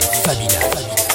Fabina. Fabina.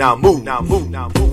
Now move. Now move. Now move.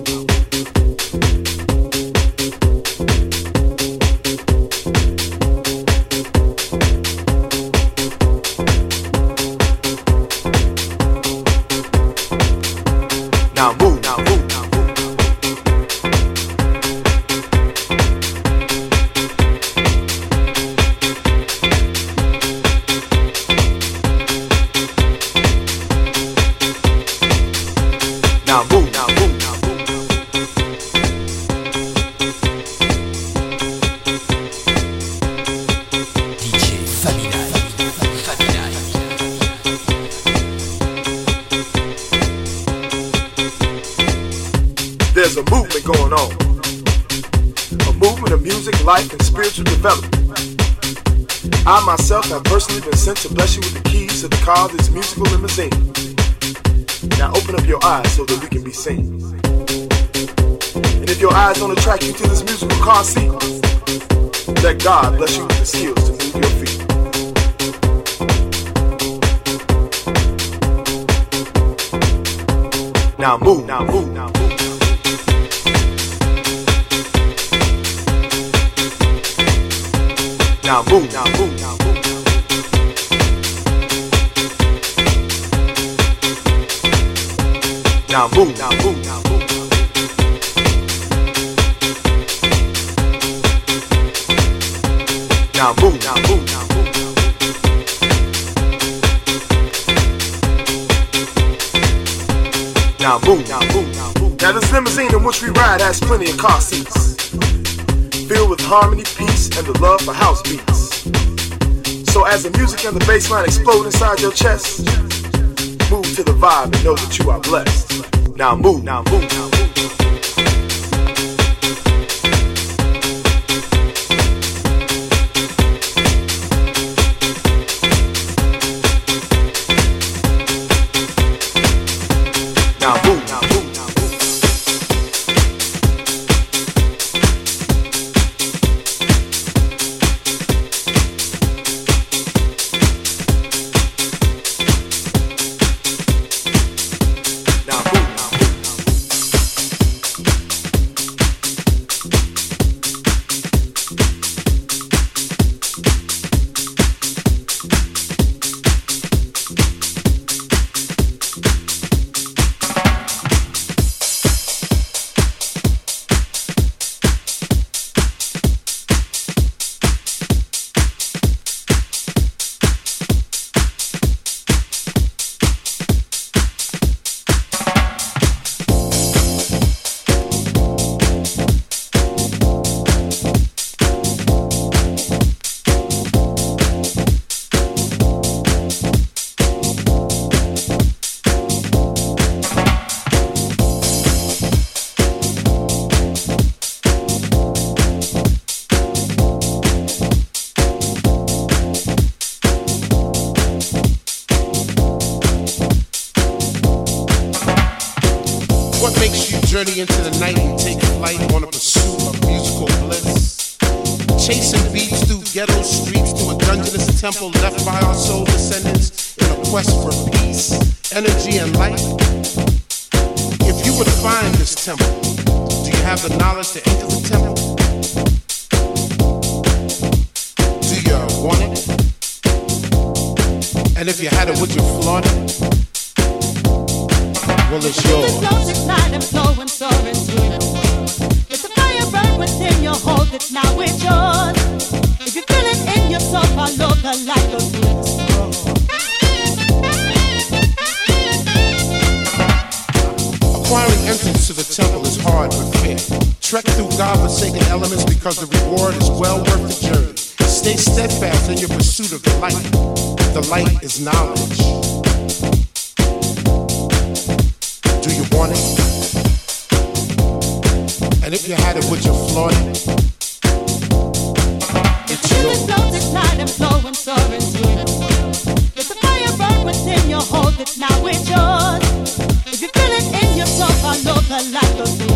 boom. Now boom. Now boom. Now boom. Now boom. Now boom. Now boom. Now boom. Now this limousine in which we ride has plenty of car seats filled with harmony, peace, and the love for house beats as the music and the bass line explode inside your chest. Move to the vibe and know that you are blessed. Now move, now move, now move. relatos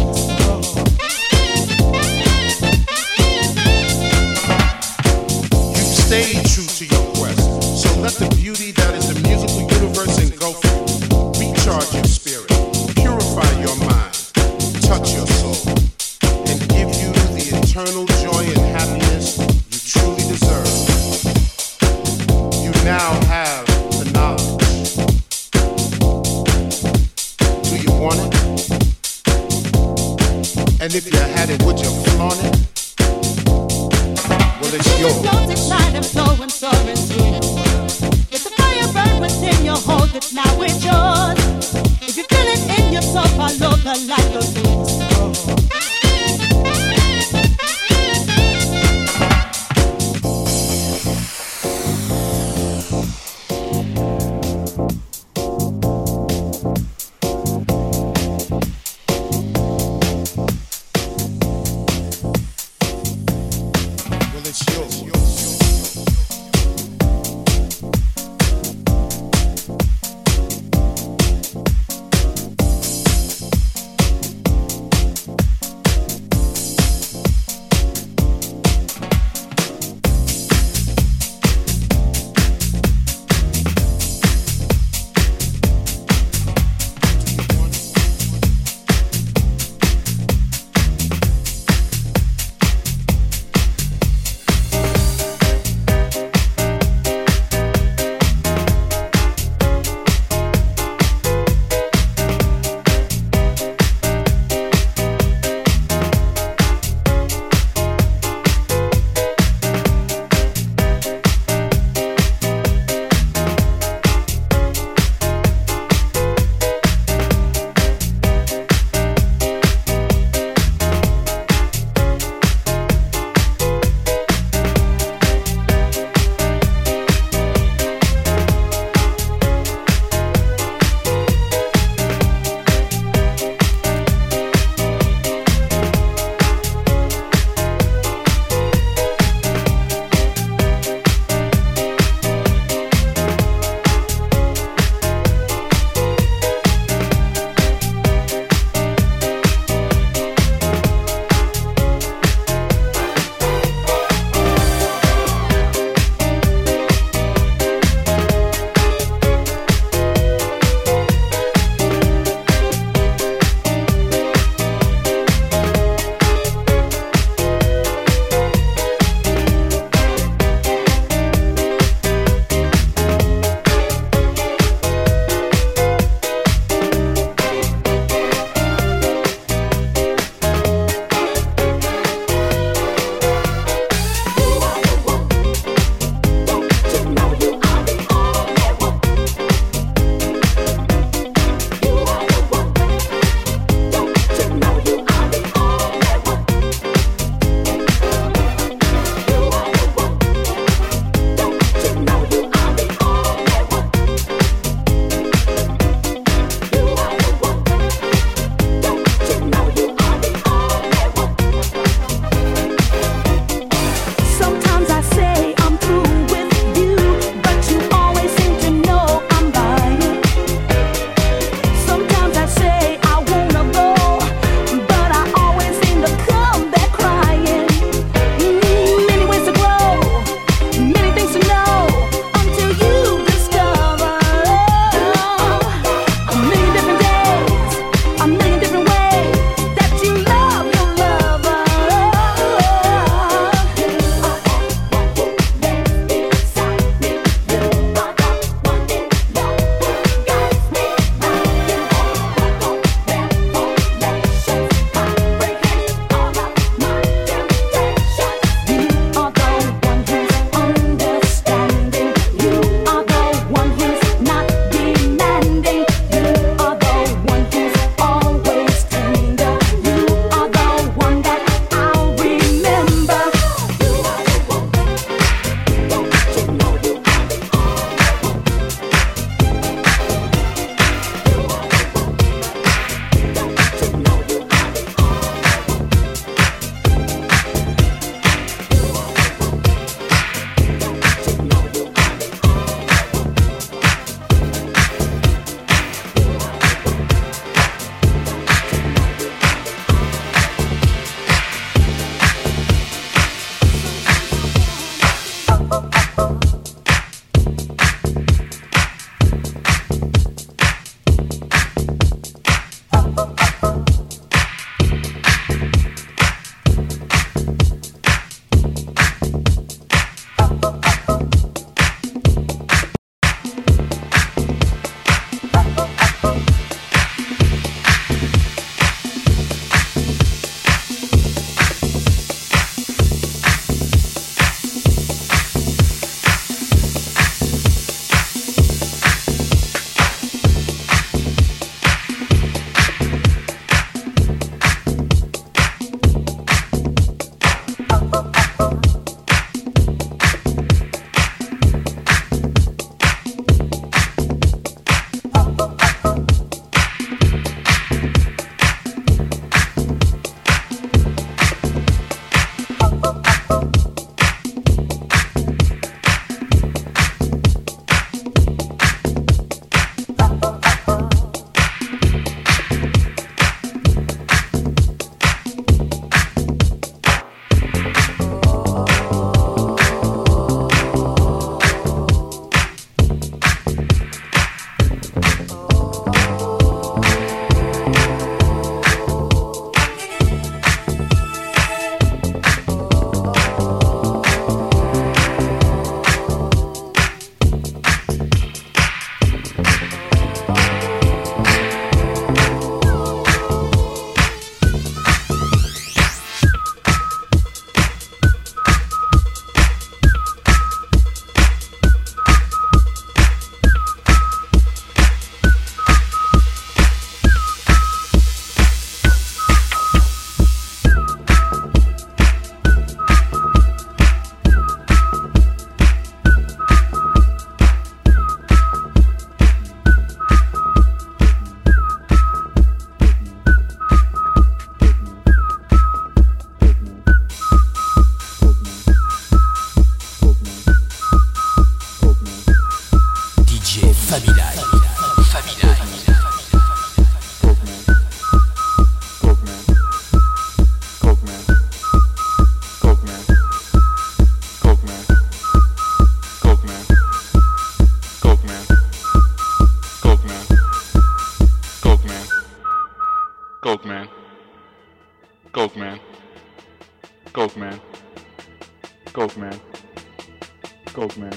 Coke man.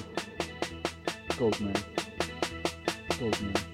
Coke man. Coke man.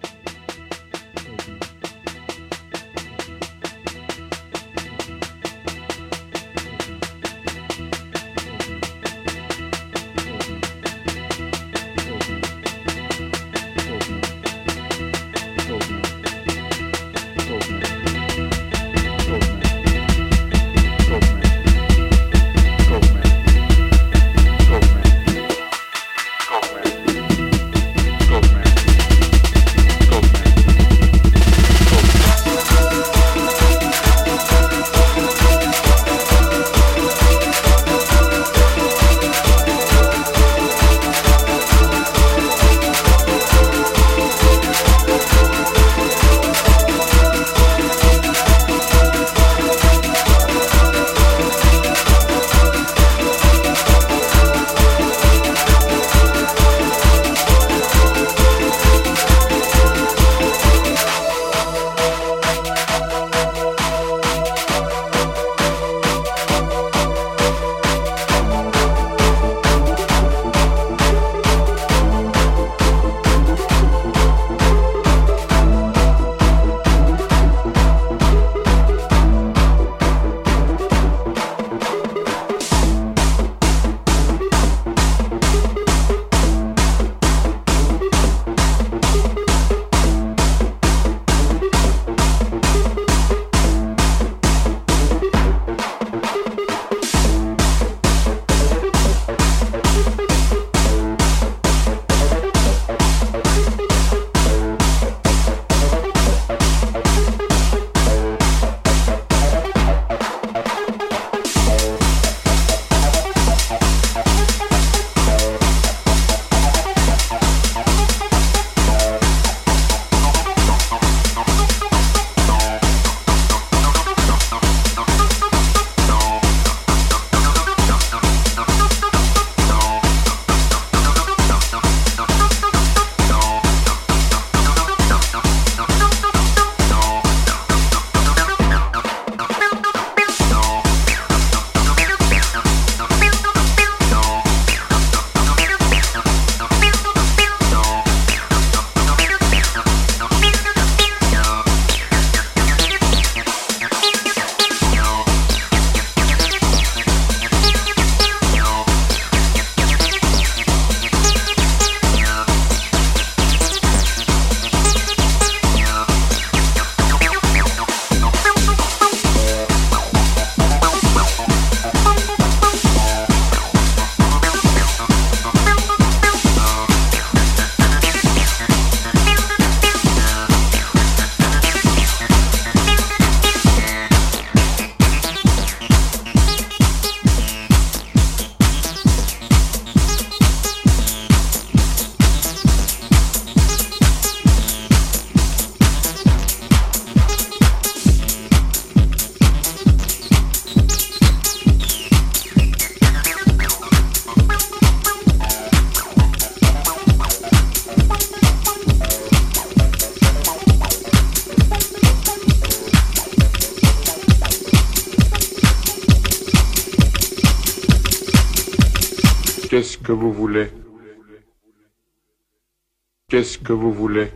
Qu'est-ce que vous voulez?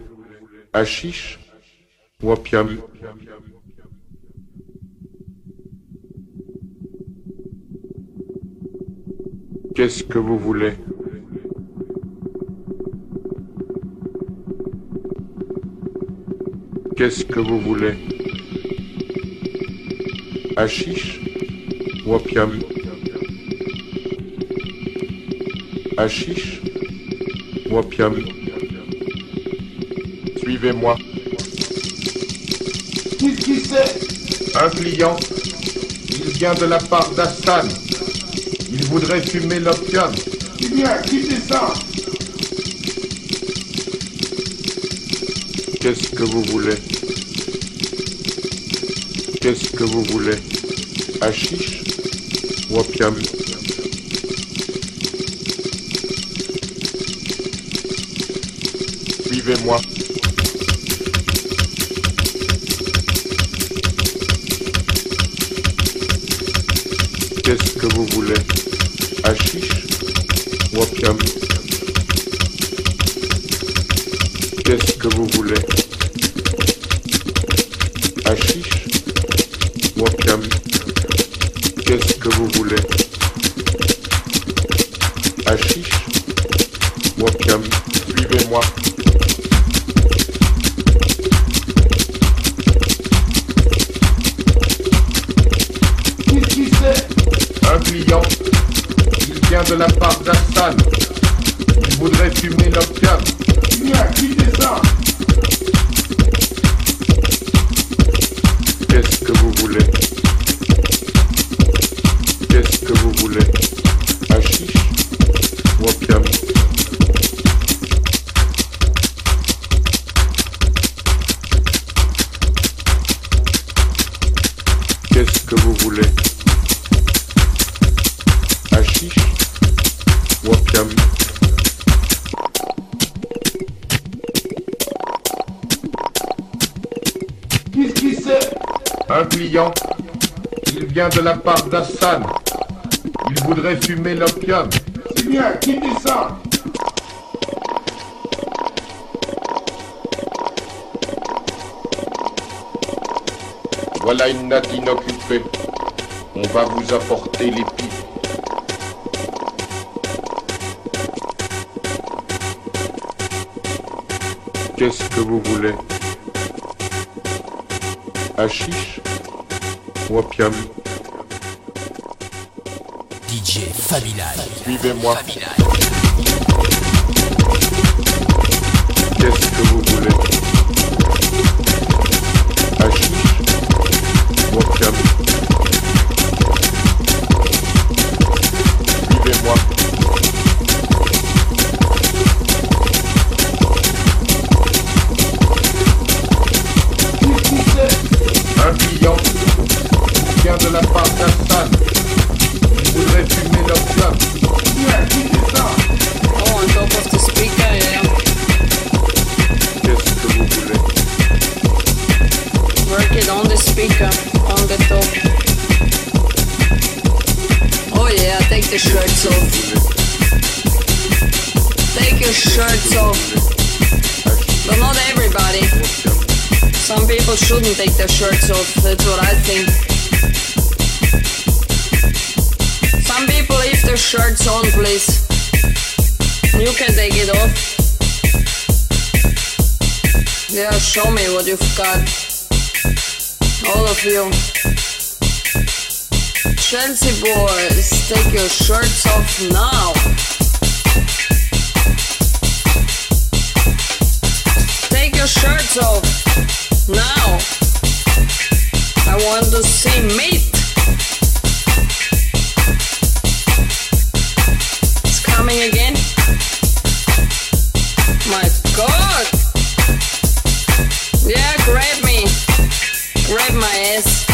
Achiche ou Qu'est-ce que vous voulez? Qu'est-ce que vous voulez? Achiche ou opium? Achiche ou Suivez-moi. Qu'est-ce qui c'est? Un client. Il vient de la part d'Hassan. Il voudrait fumer l'opium. Eh bien, quittez ça? Qu'est-ce que vous voulez? Qu'est-ce que vous voulez? Achiche ou opium? Suivez-moi. Que vous voulez. Hachiche ou opium. Qu'est-ce que vous voulez. Hachiche ou opium. Qu'est-ce que vous voulez. Hachiche ou opium. Suivez-moi. De la part d'Assan. Il voudrait fumer l'opium. Vient de la part d'Assan. Il voudrait fumer l'opium. C'est bien, quittez ça? Voilà une natte inoccupée. On va vous apporter les pipes. Qu'est-ce que vous voulez? Hachiche ou opium? DJ Family Suivez-moi. Family shouldn't take their shirts off, that's what I think. Some people leave their shirts on, please. You can take it off. Yeah, show me what you've got. All of you. Chelsea boys, take your shirts off now. Take your shirts off now. I want to see meat. It's coming again. My god. Yeah, grab me. Grab my ass.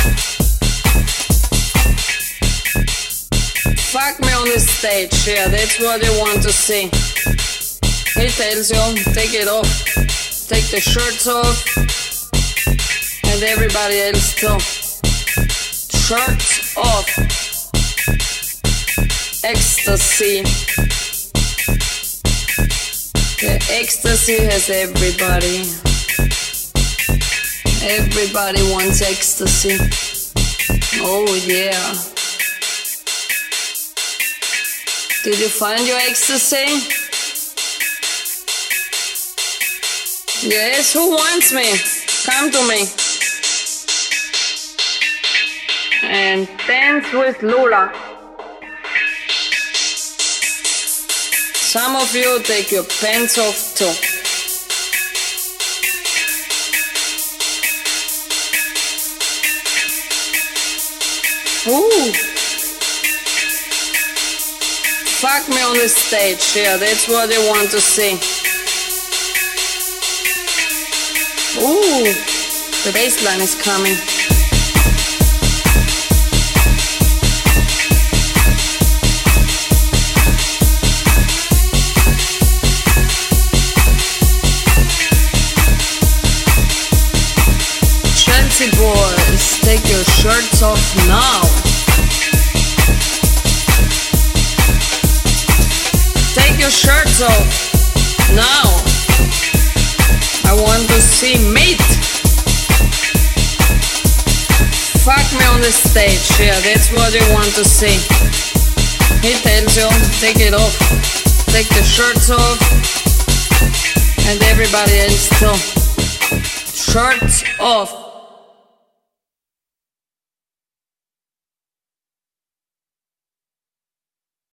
Fuck me on the stage, yeah, that's what they want to see. He tells you, take it off. Take the shirts off. And everybody else too. Shirts off. Ecstasy. The ecstasy has everybody. Everybody wants ecstasy. Oh yeah. Did you find your ecstasy? Yes, who wants me? Come to me. And dance with Lola. Some of you take your pants off too. Ooh. Fuck me on the stage, yeah, that's what they want to see. Ooh, the bass line is coming. Sexy boys, take your shirts off now. Take your shirts off now. I want to see meat. Fuck me on the stage, yeah, that's what you want to see. He tells you, take it off, take the shirts off, and everybody else too. Shirts off.